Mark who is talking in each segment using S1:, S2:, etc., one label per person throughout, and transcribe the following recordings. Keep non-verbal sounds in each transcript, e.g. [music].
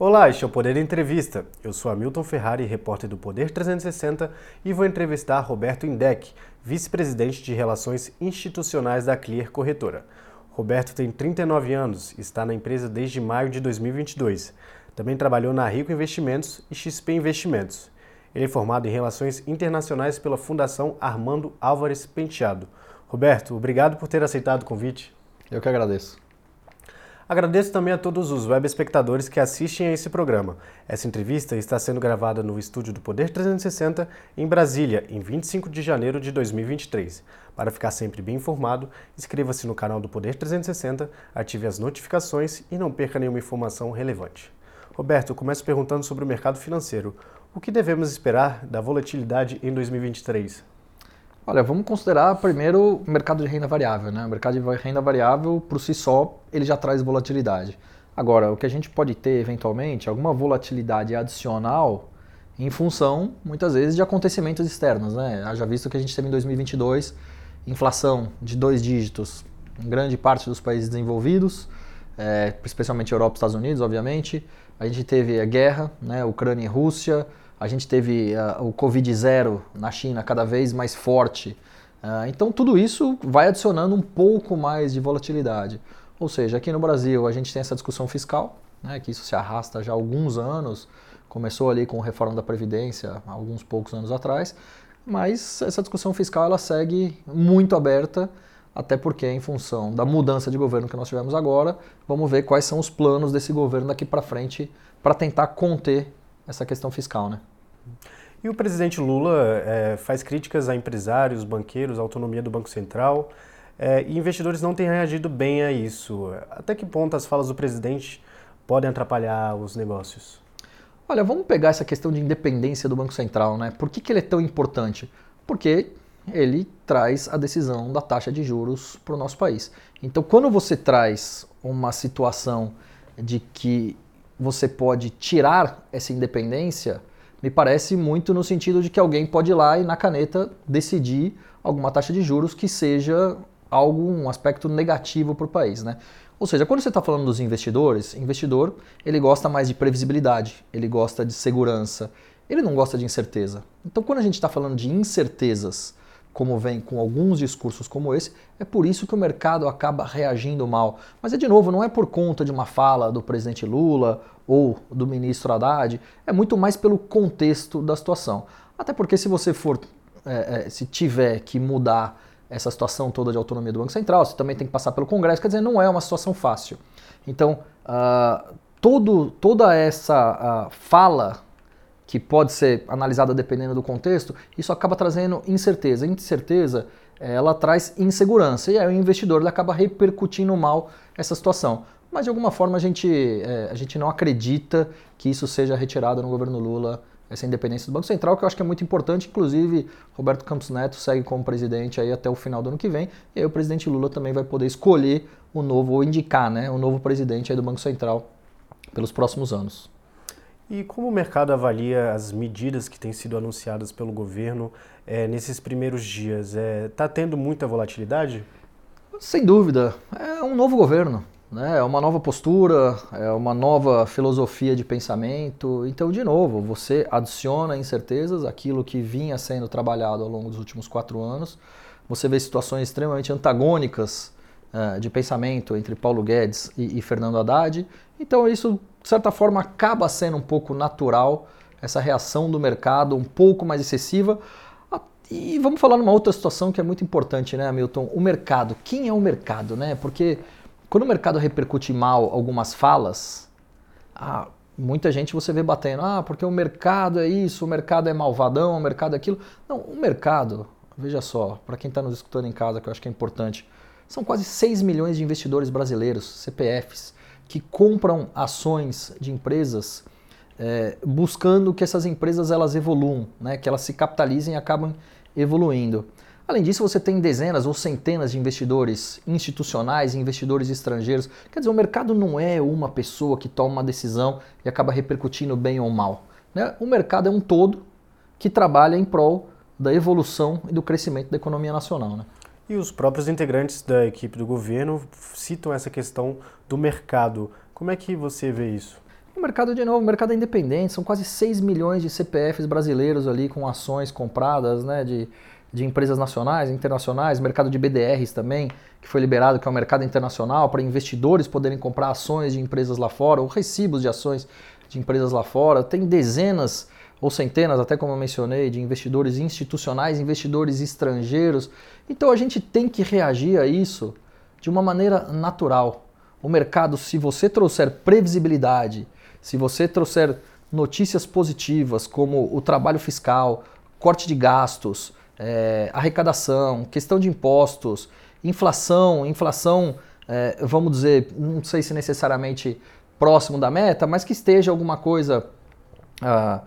S1: Olá, este é o Poder Entrevista. Eu sou Hamilton Ferrari, repórter do Poder 360 e vou entrevistar Roberto Indec, vice-presidente de Relações Institucionais da Clear Corretora. Roberto tem 39 anos, está na empresa desde maio de 2022. Também trabalhou na Rico Investimentos e XP Investimentos. Ele é formado em Relações Internacionais pela Fundação Armando Álvares Penteado. Roberto, obrigado por ter aceitado o convite.
S2: Eu que agradeço.
S1: Agradeço também a todos os web espectadores que assistem a esse programa. Essa entrevista está sendo gravada no estúdio do Poder 360 em Brasília, em 25 de janeiro de 2023. Para ficar sempre bem informado, inscreva-se no canal do Poder 360, ative as notificações e não perca nenhuma informação relevante. Roberto, começo perguntando sobre o mercado financeiro. O que devemos esperar da volatilidade em 2023?
S2: Olha, vamos considerar primeiro o mercado de renda variável. Né? O mercado de renda variável, por si só, ele já traz volatilidade. Agora, o que a gente pode ter, eventualmente, alguma volatilidade adicional em função, muitas vezes, de acontecimentos externos. Né? Já visto que a gente teve em 2022 inflação de dois dígitos em grande parte dos países desenvolvidos, é, especialmente Europa e Estados Unidos, obviamente. A gente teve a guerra, né? Ucrânia e Rússia, a gente teve uh, o Covid zero na China cada vez mais forte. Uh, então tudo isso vai adicionando um pouco mais de volatilidade. Ou seja, aqui no Brasil a gente tem essa discussão fiscal, né, que isso se arrasta já há alguns anos, começou ali com a reforma da Previdência alguns poucos anos atrás, mas essa discussão fiscal ela segue muito aberta, até porque em função da mudança de governo que nós tivemos agora, vamos ver quais são os planos desse governo daqui para frente para tentar conter essa questão fiscal, né?
S1: E o presidente Lula é, faz críticas a empresários, banqueiros, à autonomia do Banco Central, é, e investidores não têm reagido bem a isso. Até que ponto as falas do presidente podem atrapalhar os negócios?
S2: Olha, vamos pegar essa questão de independência do Banco Central, né? Por que, que ele é tão importante? Porque ele traz a decisão da taxa de juros para o nosso país. Então, quando você traz uma situação de que você pode tirar essa independência, me parece muito no sentido de que alguém pode ir lá e na caneta decidir alguma taxa de juros que seja algum aspecto negativo para o país, né? Ou seja, quando você está falando dos investidores, investidor ele gosta mais de previsibilidade, ele gosta de segurança, ele não gosta de incerteza. Então, quando a gente está falando de incertezas como vem com alguns discursos como esse, é por isso que o mercado acaba reagindo mal. Mas é de novo, não é por conta de uma fala do presidente Lula ou do ministro Haddad, é muito mais pelo contexto da situação. Até porque se você for, é, é, se tiver que mudar essa situação toda de autonomia do Banco Central, você também tem que passar pelo Congresso, quer dizer, não é uma situação fácil. Então, uh, todo, toda essa uh, fala que pode ser analisada dependendo do contexto, isso acaba trazendo incerteza. Incerteza, ela traz insegurança e aí o investidor acaba repercutindo mal essa situação. Mas de alguma forma a gente, é, a gente não acredita que isso seja retirado no governo Lula, essa independência do Banco Central, que eu acho que é muito importante. Inclusive, Roberto Campos Neto segue como presidente aí até o final do ano que vem, e aí o presidente Lula também vai poder escolher o novo, ou indicar né, o novo presidente aí do Banco Central pelos próximos anos.
S1: E como o mercado avalia as medidas que têm sido anunciadas pelo governo é, nesses primeiros dias? Está é, tá tendo muita volatilidade?
S2: Sem dúvida. É um novo governo. Né? É uma nova postura, é uma nova filosofia de pensamento. Então, de novo, você adiciona incertezas àquilo que vinha sendo trabalhado ao longo dos últimos quatro anos. Você vê situações extremamente antagônicas uh, de pensamento entre Paulo Guedes e Fernando Haddad. Então, isso de certa forma, acaba sendo um pouco natural essa reação do mercado, um pouco mais excessiva. E vamos falar numa outra situação que é muito importante, né, Hamilton? O mercado. Quem é o mercado, né? Porque quando o mercado repercute mal algumas falas, ah, muita gente você vê batendo, ah, porque o mercado é isso, o mercado é malvadão, o mercado é aquilo. Não, o mercado, veja só, para quem está nos escutando em casa, que eu acho que é importante, são quase 6 milhões de investidores brasileiros, CPFs, que compram ações de empresas é, buscando que essas empresas elas evoluam, né, que elas se capitalizem e acabam evoluindo. Além disso, você tem dezenas ou centenas de investidores institucionais investidores estrangeiros. Quer dizer, o mercado não é uma pessoa que toma uma decisão e acaba repercutindo bem ou mal. Né? O mercado é um todo que trabalha em prol da evolução e do crescimento da economia nacional. Né?
S1: E os próprios integrantes da equipe do governo citam essa questão do mercado. Como é que você vê isso?
S2: O mercado, de novo, o mercado é independente, são quase 6 milhões de CPFs brasileiros ali com ações compradas né, de, de empresas nacionais, internacionais, mercado de BDRs também, que foi liberado, que é o mercado internacional, para investidores poderem comprar ações de empresas lá fora, ou recibos de ações de empresas lá fora. Tem dezenas ou centenas, até como eu mencionei, de investidores institucionais, investidores estrangeiros. Então a gente tem que reagir a isso de uma maneira natural. O mercado, se você trouxer previsibilidade, se você trouxer notícias positivas como o trabalho fiscal, corte de gastos, é, arrecadação, questão de impostos, inflação, inflação, é, vamos dizer, não sei se necessariamente próximo da meta, mas que esteja alguma coisa. Ah,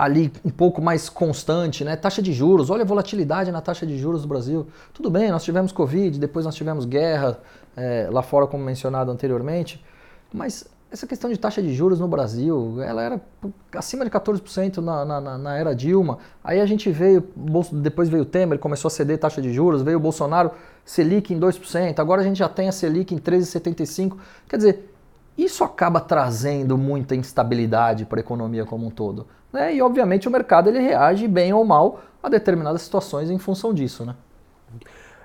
S2: ali um pouco mais constante, né? Taxa de juros, olha a volatilidade na taxa de juros do Brasil. Tudo bem, nós tivemos Covid, depois nós tivemos guerra é, lá fora, como mencionado anteriormente, mas essa questão de taxa de juros no Brasil, ela era acima de 14% na, na, na, era Dilma. Aí a gente veio, depois veio o Temer, começou a ceder taxa de juros, veio o Bolsonaro, Selic em 2%, agora a gente já tem a Selic em 13,75%. Quer dizer, isso acaba trazendo muita instabilidade para a economia como um todo. Né? E obviamente o mercado ele reage bem ou mal a determinadas situações em função disso. Né?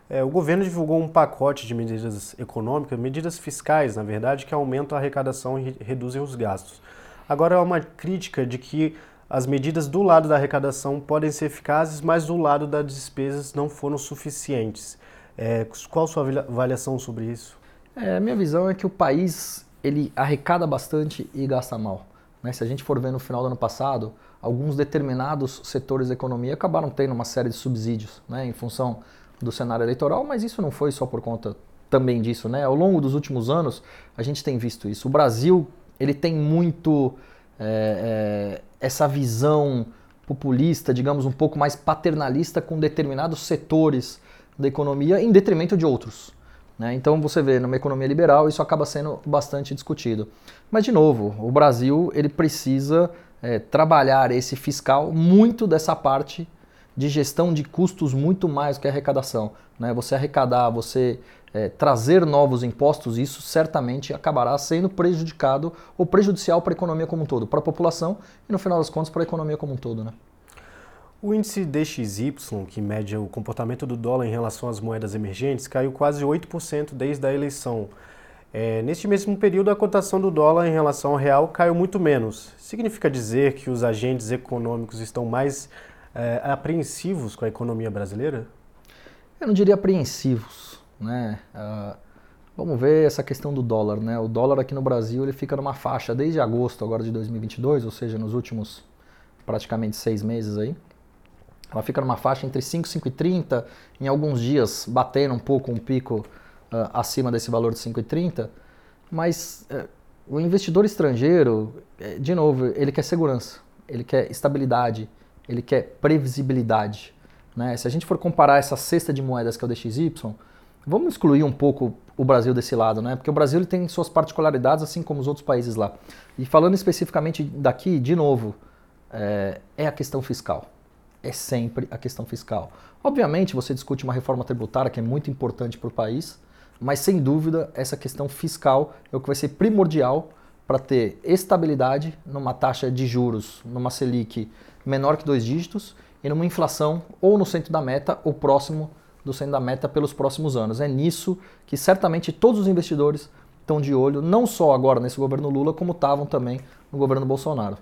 S1: É, o governo divulgou um pacote de medidas econômicas, medidas fiscais, na verdade, que aumentam a arrecadação e reduzem os gastos. Agora há uma crítica de que as medidas do lado da arrecadação podem ser eficazes, mas do lado das despesas não foram suficientes. É, qual a sua avaliação sobre isso?
S2: É, a minha visão é que o país ele arrecada bastante e gasta mal. Né? Se a gente for ver no final do ano passado, alguns determinados setores da economia acabaram tendo uma série de subsídios né? em função do cenário eleitoral, mas isso não foi só por conta também disso. Né? Ao longo dos últimos anos, a gente tem visto isso. O Brasil ele tem muito é, é, essa visão populista, digamos, um pouco mais paternalista com determinados setores da economia em detrimento de outros. Né? Então você vê, numa economia liberal, isso acaba sendo bastante discutido. Mas, de novo, o Brasil ele precisa é, trabalhar esse fiscal muito dessa parte de gestão de custos muito mais que arrecadação. Né? Você arrecadar, você é, trazer novos impostos, isso certamente acabará sendo prejudicado ou prejudicial para a economia como um todo, para a população e, no final das contas, para a economia como um todo. Né?
S1: O índice DXY, que mede o comportamento do dólar em relação às moedas emergentes, caiu quase 8% desde a eleição. É, neste mesmo período, a cotação do dólar em relação ao real caiu muito menos. Significa dizer que os agentes econômicos estão mais é, apreensivos com a economia brasileira?
S2: Eu não diria apreensivos, né? Uh, vamos ver essa questão do dólar, né? O dólar aqui no Brasil ele fica numa faixa desde agosto agora de 2022, ou seja, nos últimos praticamente seis meses aí. Ela fica numa faixa entre 5 e 5,30, em alguns dias batendo um pouco um pico uh, acima desse valor de 5,30, mas uh, o investidor estrangeiro, eh, de novo, ele quer segurança, ele quer estabilidade, ele quer previsibilidade. Né? Se a gente for comparar essa cesta de moedas que é o DXY, vamos excluir um pouco o Brasil desse lado, né? porque o Brasil ele tem suas particularidades, assim como os outros países lá. E falando especificamente daqui, de novo, é, é a questão fiscal é sempre a questão fiscal. Obviamente, você discute uma reforma tributária que é muito importante para o país, mas sem dúvida, essa questão fiscal é o que vai ser primordial para ter estabilidade numa taxa de juros, numa Selic menor que dois dígitos e numa inflação ou no centro da meta ou próximo do centro da meta pelos próximos anos. É nisso que certamente todos os investidores estão de olho, não só agora nesse governo Lula, como estavam também no governo Bolsonaro.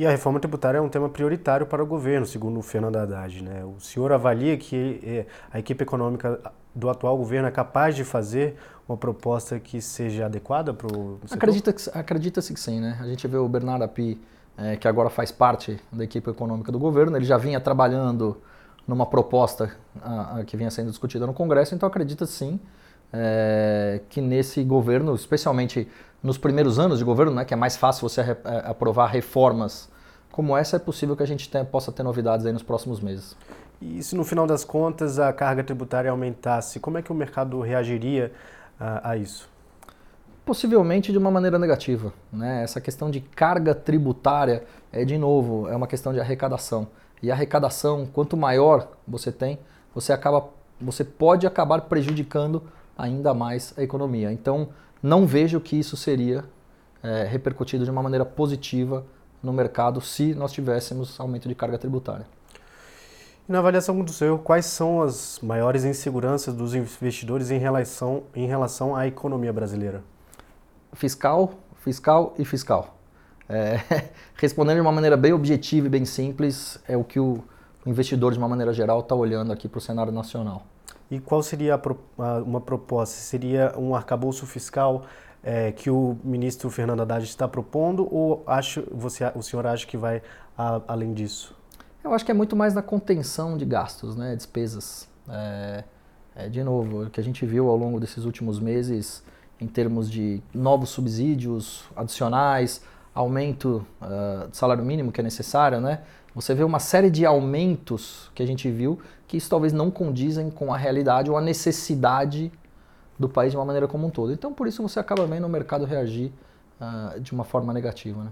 S1: E a reforma tributária é um tema prioritário para o governo, segundo o Fernando Haddad. Né? O senhor avalia que eh, a equipe econômica do atual governo é capaz de fazer uma proposta que seja adequada para o
S2: Acredita-se acredita que sim. Né? A gente vê o Bernardo Api, é, que agora faz parte da equipe econômica do governo, ele já vinha trabalhando numa proposta a, a, que vinha sendo discutida no Congresso, então acredita sim é, que nesse governo, especialmente nos primeiros anos de governo, né, que é mais fácil você aprovar reformas como essa, é possível que a gente tenha, possa ter novidades aí nos próximos meses.
S1: E se no final das contas a carga tributária aumentasse, como é que o mercado reagiria a, a isso?
S2: Possivelmente de uma maneira negativa. Né? Essa questão de carga tributária é, de novo, é uma questão de arrecadação. E a arrecadação, quanto maior você tem, você, acaba, você pode acabar prejudicando ainda mais a economia. Então, não vejo que isso seria é, repercutido de uma maneira positiva no mercado se nós tivéssemos aumento de carga tributária.
S1: Na avaliação do senhor, quais são as maiores inseguranças dos investidores em relação, em relação à economia brasileira?
S2: Fiscal, fiscal e fiscal. É, [laughs] respondendo de uma maneira bem objetiva e bem simples, é o que o, investidor, de uma maneira geral, está olhando aqui para o cenário nacional.
S1: E qual seria a, uma proposta? Seria um arcabouço fiscal é, que o ministro Fernando Haddad está propondo ou acho, você, o senhor acha que vai a, além disso?
S2: Eu acho que é muito mais na contenção de gastos, né, despesas. É, é, de novo, o que a gente viu ao longo desses últimos meses em termos de novos subsídios adicionais, aumento uh, do salário mínimo que é necessário, né? Você vê uma série de aumentos que a gente viu que isso talvez não condizem com a realidade ou a necessidade do país de uma maneira como um todo. Então, por isso você acaba vendo o mercado reagir uh, de uma forma negativa, né?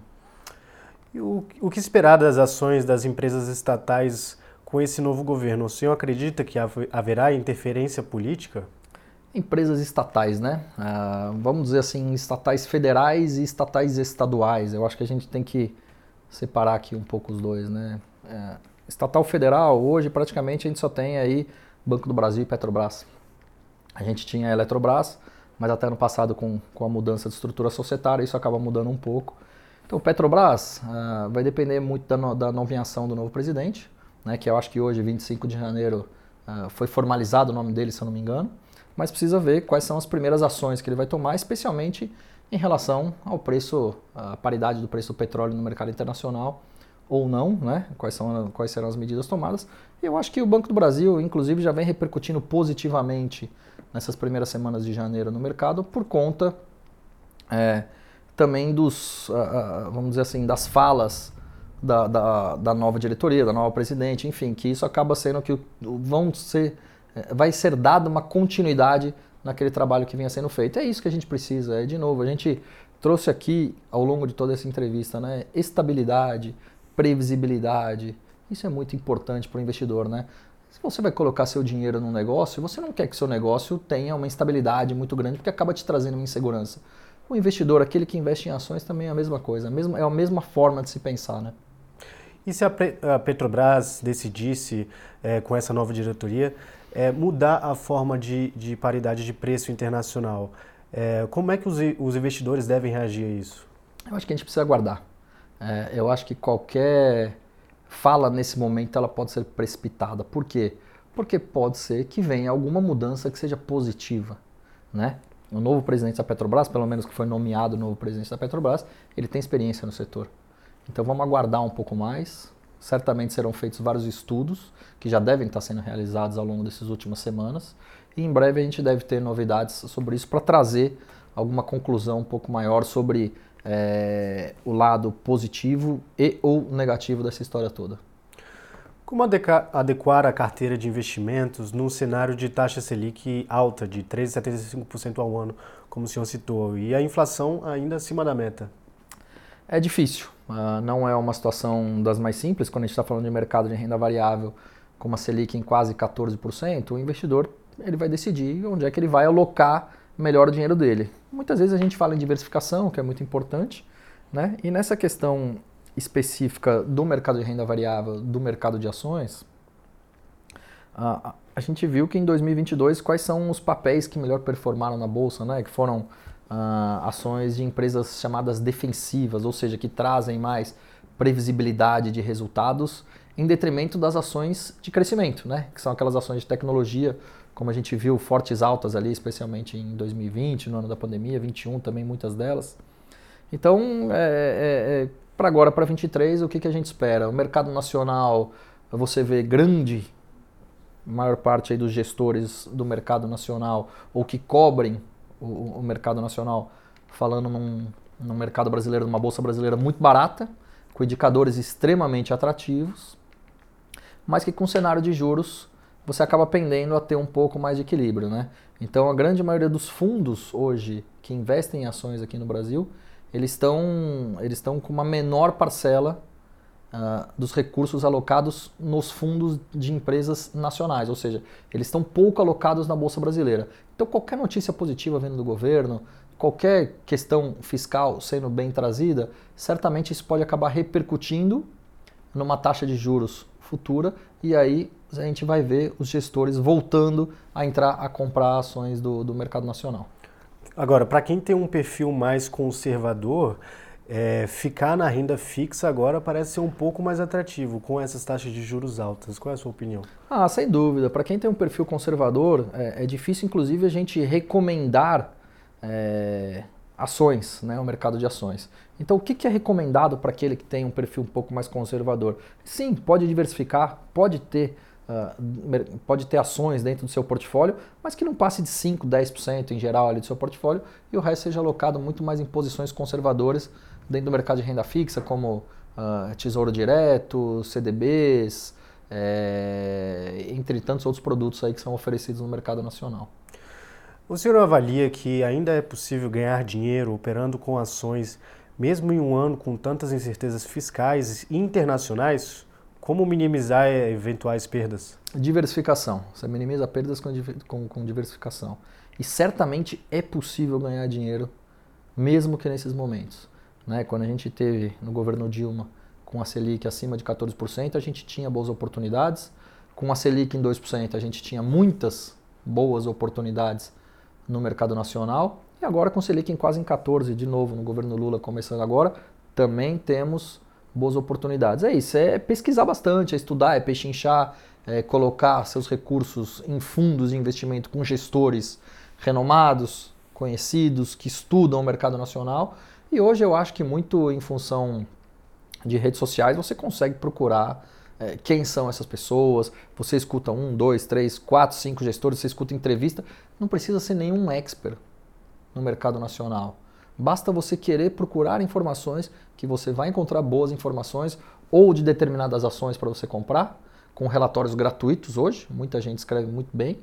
S1: E o, o que esperar das ações das empresas estatais com esse novo governo? O senhor acredita que haverá interferência política?
S2: Empresas estatais, né? Ah, vamos dizer assim, estatais federais e estatais estaduais. Eu acho que a gente tem que separar aqui um pouco os dois, né? É, estatal federal, hoje praticamente a gente só tem aí Banco do Brasil e Petrobras. A gente tinha a Eletrobras, mas até no passado com, com a mudança de estrutura societária isso acaba mudando um pouco. Então, Petrobras uh, vai depender muito da, no, da nomeação do novo presidente, né, que eu acho que hoje, 25 de janeiro, uh, foi formalizado o nome dele, se eu não me engano, mas precisa ver quais são as primeiras ações que ele vai tomar, especialmente em relação ao preço, a paridade do preço do petróleo no mercado internacional ou não, né? Quais, são, quais serão as medidas tomadas. Eu acho que o Banco do Brasil, inclusive, já vem repercutindo positivamente nessas primeiras semanas de janeiro no mercado por conta é, também dos, uh, uh, vamos dizer assim, das falas da, da, da, nova diretoria, da nova presidente, enfim, que isso acaba sendo que vão ser, eh, vai ser dada uma continuidade naquele trabalho que vinha sendo feito. É isso que a gente precisa. É de novo, a gente trouxe aqui ao longo de toda essa entrevista, né, estabilidade, previsibilidade. Isso é muito importante para o investidor, né? Se você vai colocar seu dinheiro num negócio, você não quer que seu negócio tenha uma instabilidade muito grande, porque acaba te trazendo uma insegurança. O investidor, aquele que investe em ações, também é a mesma coisa, a mesma, é a mesma forma de se pensar. Né?
S1: E se a, Petrobras decidisse, é, com essa nova diretoria, é, mudar a forma de, de, paridade de preço internacional, é, como é que os, os, investidores devem reagir a isso?
S2: Eu acho que a gente precisa aguardar. É, eu acho que qualquer fala nesse momento ela pode ser precipitada. Por quê? Porque pode ser que venha alguma mudança que seja positiva. Né? o novo presidente da Petrobras, pelo menos que foi nomeado o novo presidente da Petrobras, ele tem experiência no setor. Então vamos aguardar um pouco mais. Certamente serão feitos vários estudos que já devem estar sendo realizados ao longo dessas últimas semanas. E em breve a gente deve ter novidades sobre isso para trazer alguma conclusão um pouco maior sobre é, o lado positivo e ou negativo dessa história toda.
S1: Como adequar a carteira de investimentos num cenário de taxa Selic alta, de 13,75% ao ano, como o senhor citou, e a inflação ainda acima da meta?
S2: É difícil. Uh, não é uma situação das mais simples. Quando a gente está falando de mercado de renda variável, com uma Selic em quase 14%, o investidor ele vai decidir onde é que ele vai alocar melhor o dinheiro dele. Muitas vezes a gente fala em diversificação, que é muito importante, né? E nessa questão específica do mercado de renda variável, do mercado de ações, a, a gente viu que em 2022 quais são os papéis que melhor performaram na bolsa, né? Que foram uh, ações de empresas chamadas defensivas, ou seja, que trazem mais previsibilidade de resultados em detrimento das ações de crescimento, né? Que são aquelas ações de tecnologia, como a gente viu, fortes altas ali, especialmente em 2020, no ano da pandemia, 21 também muitas delas. Então, é, é, é para agora, para 23, o que, que a gente espera? O mercado nacional, você vê grande, maior parte aí dos gestores do mercado nacional, ou que cobrem o, o mercado nacional, falando num, num mercado brasileiro, numa bolsa brasileira muito barata, com indicadores extremamente atrativos, mas que com cenário de juros você acaba pendendo a ter um pouco mais de equilíbrio, né? Então a grande maioria dos fundos hoje que investem em ações aqui no Brasil, eles estão eles estão com uma menor parcela uh, dos recursos alocados nos fundos de empresas nacionais, ou seja, eles estão pouco alocados na Bolsa Brasileira. Então, qualquer notícia positiva vindo do governo, qualquer questão fiscal sendo bem trazida, certamente isso pode acabar repercutindo numa taxa de juros futura e aí a gente vai ver os gestores voltando a entrar a comprar ações do, do mercado nacional.
S1: Agora, para quem tem um perfil mais conservador, é, ficar na renda fixa agora parece ser um pouco mais atrativo com essas taxas de juros altas. Qual é a sua opinião?
S2: Ah, sem dúvida. Para quem tem um perfil conservador, é, é, difícil, inclusive, a gente recomendar é, ações, né, o mercado de ações. Então, o que, é recomendado para aquele que tem um perfil um pouco mais conservador? Sim, pode diversificar, pode ter Uh, pode ter ações dentro do seu portfólio, mas que não passe de 5, 10% em geral ali do seu portfólio e o resto seja alocado muito mais em posições conservadoras dentro do mercado de renda fixa, como uh, Tesouro Direto, CDBs, é, entre tantos outros produtos aí que são oferecidos no mercado nacional.
S1: O senhor avalia que ainda é possível ganhar dinheiro operando com ações, mesmo em um ano com tantas incertezas fiscais e internacionais? Como minimizar eventuais perdas?
S2: Diversificação. Você minimiza perdas com, com, com diversificação. E certamente é possível ganhar dinheiro, mesmo que nesses momentos. Né? Quando a gente teve no governo Dilma com a Selic acima de 14%, a gente tinha boas oportunidades. Com a Selic em 2%, a gente tinha muitas boas oportunidades no mercado nacional. E agora com a Selic em quase em 14%, de novo no governo Lula começando agora, também temos boas oportunidades. É isso, é pesquisar bastante, é estudar, é pechinchar, é colocar seus recursos em fundos de investimento com gestores renomados, conhecidos, que estudam o mercado nacional e hoje eu acho que muito em função de redes sociais você consegue procurar é, quem são essas pessoas. Você escuta um, dois, três, quatro, cinco gestores, você escuta entrevista. Não precisa ser nenhum expert no mercado nacional. Basta você querer procurar informações que você vai encontrar boas informações ou de determinadas ações para você comprar, com relatórios gratuitos hoje, muita gente escreve muito bem,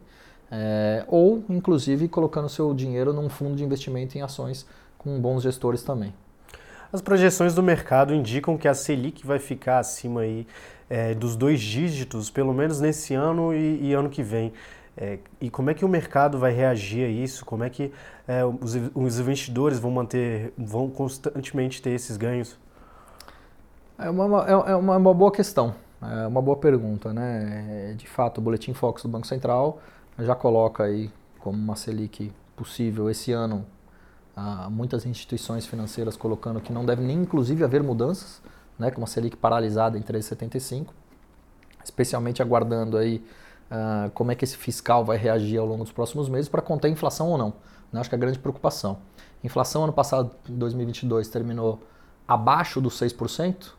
S2: é, ou inclusive colocando seu dinheiro num fundo de investimento em ações com bons gestores também.
S1: As projeções do mercado indicam que a Selic vai ficar acima aí, é, dos dois dígitos, pelo menos nesse ano e, e ano que vem. É, e como é que o mercado vai reagir a isso? Como é que é, os, os, investidores vão manter, vão constantemente ter esses ganhos?
S2: É uma, é, é uma, uma boa questão, é uma boa pergunta, né? De fato, o Boletim Fox do Banco Central já coloca aí como uma Selic possível esse ano muitas instituições financeiras colocando que não deve nem inclusive haver mudanças, né, com uma Selic paralisada em 3,75, especialmente aguardando aí ah, como é que esse fiscal vai reagir ao longo dos próximos meses para conter a inflação ou não. Né, acho que é a grande preocupação. inflação ano passado, 2022, terminou abaixo dos 6%,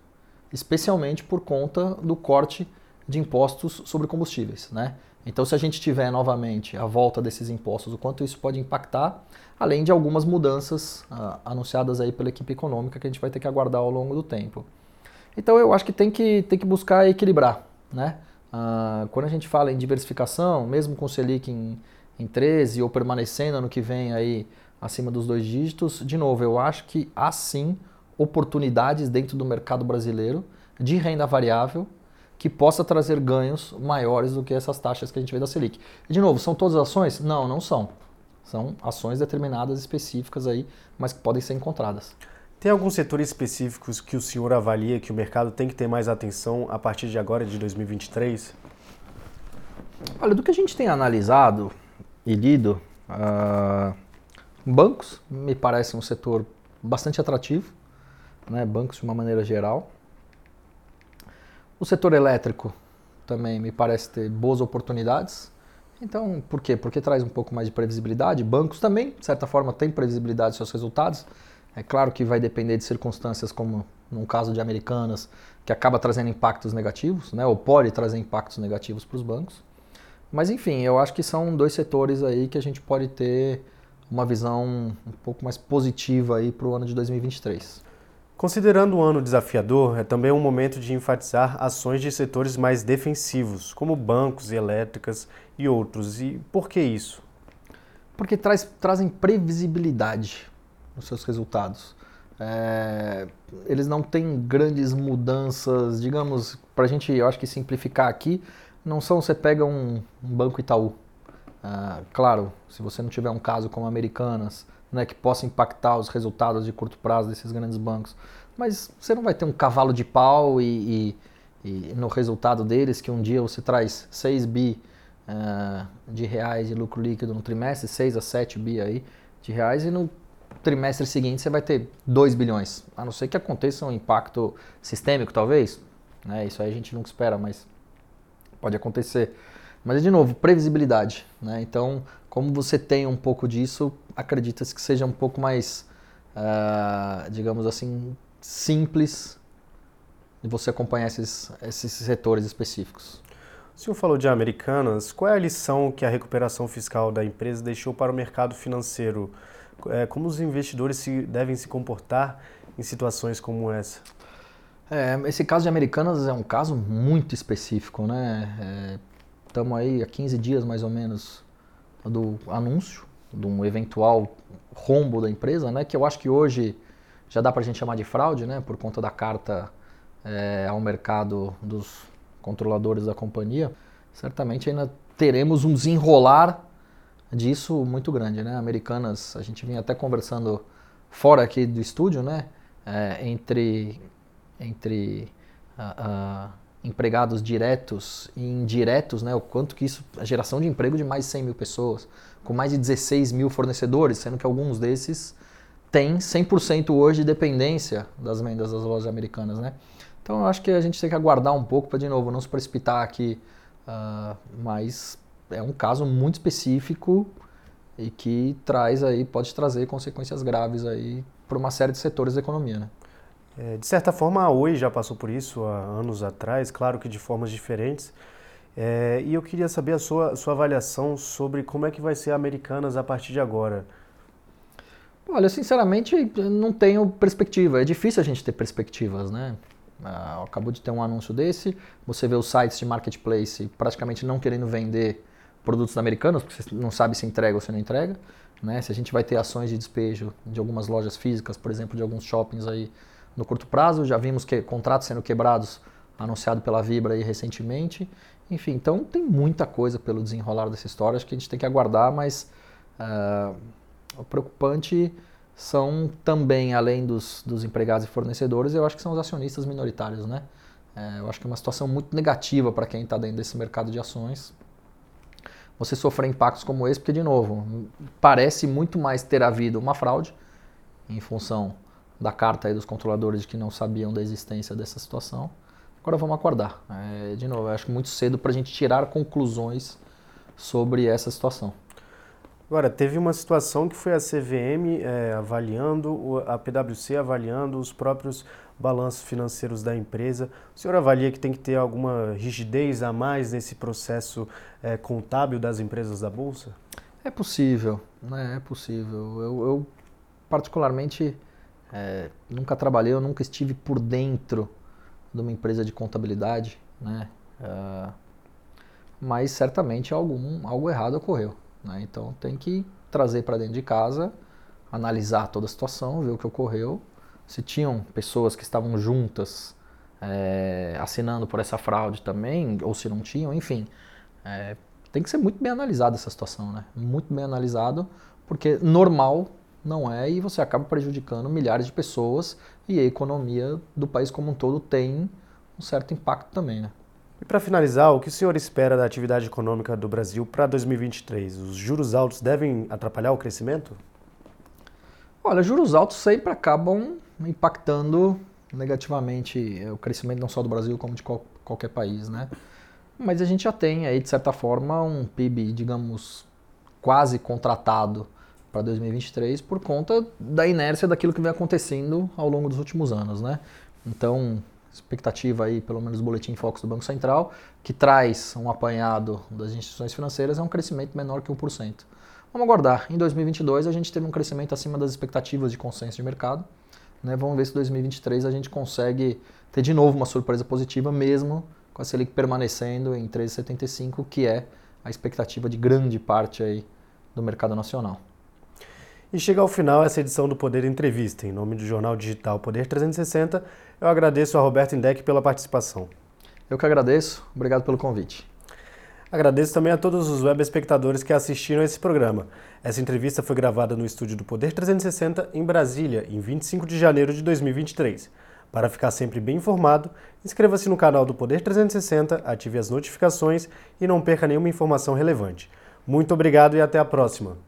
S2: especialmente por conta do corte de impostos sobre combustíveis, né? Então, se a gente tiver novamente a volta desses impostos, o quanto isso pode impactar, além de algumas mudanças uh, anunciadas aí pela equipe econômica que a gente vai ter que aguardar ao longo do tempo. Então, eu acho que tem que, tem que buscar equilibrar, né? Uh, quando a gente fala em diversificação, mesmo com o Selic em, em 13 ou permanecendo ano que vem aí acima dos dois dígitos, de novo, eu acho que há sim oportunidades dentro do mercado brasileiro de renda variável que possa trazer ganhos maiores do que essas taxas que a gente vê da Selic. E, de novo, são todas ações? Não, não são. São ações determinadas, específicas aí, mas que podem ser encontradas.
S1: Tem alguns setores específicos que o senhor avalia que o mercado tem que ter mais atenção a partir de agora, de 2023?
S2: Olha, do que a gente tem analisado e lido, uh, bancos me parece um setor bastante atrativo, né? bancos de uma maneira geral. O setor elétrico também me parece ter boas oportunidades. Então, por quê? Porque traz um pouco mais de previsibilidade. Bancos também, de certa forma, têm previsibilidade dos seus resultados. É claro que vai depender de circunstâncias como num caso de Americanas, que acaba trazendo impactos negativos, né? ou pode trazer impactos negativos para os bancos. Mas enfim, eu acho que são dois setores aí que a gente pode ter uma visão um pouco mais positiva aí para o ano de 2023.
S1: Considerando o ano desafiador, é também um momento de enfatizar ações de setores mais defensivos, como bancos e elétricas e outros. E por que isso?
S2: Porque traz, trazem previsibilidade nos seus resultados. É, eles não têm grandes mudanças, digamos, para a gente, eu acho que simplificar aqui, não são você pega um, um banco Itaú. Ah, claro, se você não tiver um caso como Americanas, né, que possa impactar os resultados de curto prazo desses grandes bancos, mas você não vai ter um cavalo de pau e, e, e no resultado deles que um dia você traz 6 bi uh, de reais de lucro líquido no trimestre, 6 a 7 bi aí de reais e no trimestre seguinte você vai ter 2 bilhões. A não ser que aconteça um impacto sistêmico, talvez. Né? Isso aí a gente nunca espera, mas pode acontecer. Mas, de novo, previsibilidade. Né? Então, como você tem um pouco disso, acredita-se que seja um pouco mais, uh, digamos assim, simples de você acompanhar esses, esses setores específicos.
S1: O senhor falou de Americanas. Qual é a lição que a recuperação fiscal da empresa deixou para o mercado financeiro? É, como os investidores se, devem se comportar em situações como essa?
S2: É, esse caso de Americanas é um caso muito específico, né? Estamos é, aí há 15 dias mais ou menos do anúncio de um eventual rombo da empresa, né? Que eu acho que hoje já dá para a gente chamar de fraude, né? Por conta da carta é, ao mercado dos controladores da companhia. Certamente ainda teremos um desenrolar disso muito grande, né? Americanas, a gente vinha até conversando fora aqui do estúdio, né? É, entre entre uh, uh, empregados diretos e indiretos, né? O quanto que isso, a geração de emprego de mais de 100 mil pessoas, com mais de 16 mil fornecedores, sendo que alguns desses têm 100% hoje de dependência das vendas das lojas americanas, né? Então eu acho que a gente tem que aguardar um pouco para, de novo, não se precipitar aqui, uh, mas é um caso muito específico e que traz aí, pode trazer consequências graves aí para uma série de setores da economia, né?
S1: É, de certa forma, a Oi já passou por isso há anos atrás, claro que de formas diferentes. É, e eu queria saber a sua, sua avaliação sobre como é que vai ser a Americanas a partir de agora.
S2: Olha, sinceramente, não tenho perspectiva. É difícil a gente ter perspectivas, né? Ah, acabou de ter um anúncio desse. Você vê os sites de marketplace praticamente não querendo vender produtos americanos, porque você não sabe se entrega ou se não entrega. Né? Se a gente vai ter ações de despejo de algumas lojas físicas, por exemplo, de alguns shoppings aí no curto prazo. Já vimos que contratos sendo quebrados anunciado pela Vibra aí recentemente. Enfim, então tem muita coisa pelo desenrolar dessa história. Acho que a gente tem que aguardar, mas uh, o preocupante são também, além dos, dos empregados e fornecedores, eu acho que são os acionistas minoritários, né? É, eu acho que é uma situação muito negativa para quem está dentro desse mercado de ações. Você sofrer impactos como esse, porque, de novo, parece muito mais ter havido uma fraude em função da carta dos controladores de que não sabiam da existência dessa situação. Agora vamos acordar. É, de novo, acho muito cedo para a gente tirar conclusões sobre essa situação.
S1: Agora, teve uma situação que foi a CVM é, avaliando, a PwC avaliando os próprios balanços financeiros da empresa. O senhor avalia que tem que ter alguma rigidez a mais nesse processo é, contábil das empresas da Bolsa?
S2: É possível, né? é possível. Eu, eu particularmente, é, nunca trabalhei, eu nunca estive por dentro de uma empresa de contabilidade, né? É, mas certamente algum, algo errado ocorreu. Né? Então tem que trazer para dentro de casa, analisar toda a situação, ver o que ocorreu, se tinham pessoas que estavam juntas é, assinando por essa fraude também, ou se não tinham, enfim. É, tem que ser muito bem analisada essa situação, né? Muito bem analisado, porque normal não é e você acaba prejudicando milhares de pessoas e a economia do país como um todo tem um certo impacto também, né?
S1: E para finalizar, o que o senhor espera da atividade econômica do Brasil para 2023? Os juros altos devem atrapalhar o crescimento?
S2: Olha, juros altos sempre acabam impactando negativamente o crescimento não só do Brasil como de qual, qualquer país, né? Mas a gente já tem aí, de certa forma, um PIB, digamos, quase contratado para 2023 por conta da inércia daquilo que vem acontecendo ao longo dos últimos anos, né? Então, expectativa aí, pelo menos o boletim Focus do Banco Central, que traz um apanhado das instituições financeiras, é um crescimento menor que 1%. Vamos aguardar. Em 2022 a gente teve um crescimento acima das expectativas de consenso de mercado. Né? Vamos ver se em 2023 a gente consegue ter de novo uma surpresa positiva, mesmo com a Selic permanecendo em 13,75, que é a expectativa de grande parte aí do mercado nacional.
S1: E chega ao final essa edição do Poder Entrevista. Em nome do jornal digital Poder 360, eu agradeço a Roberto Indec pela participação.
S2: Eu que agradeço. Obrigado pelo convite.
S1: Agradeço também a todos os web espectadores que assistiram a esse programa. Essa entrevista foi gravada no estúdio do Poder 360 em Brasília, em 25 de janeiro de 2023. Para ficar sempre bem informado, inscreva-se no canal do Poder 360, ative as notificações e não perca nenhuma informação relevante. Muito obrigado e até a próxima!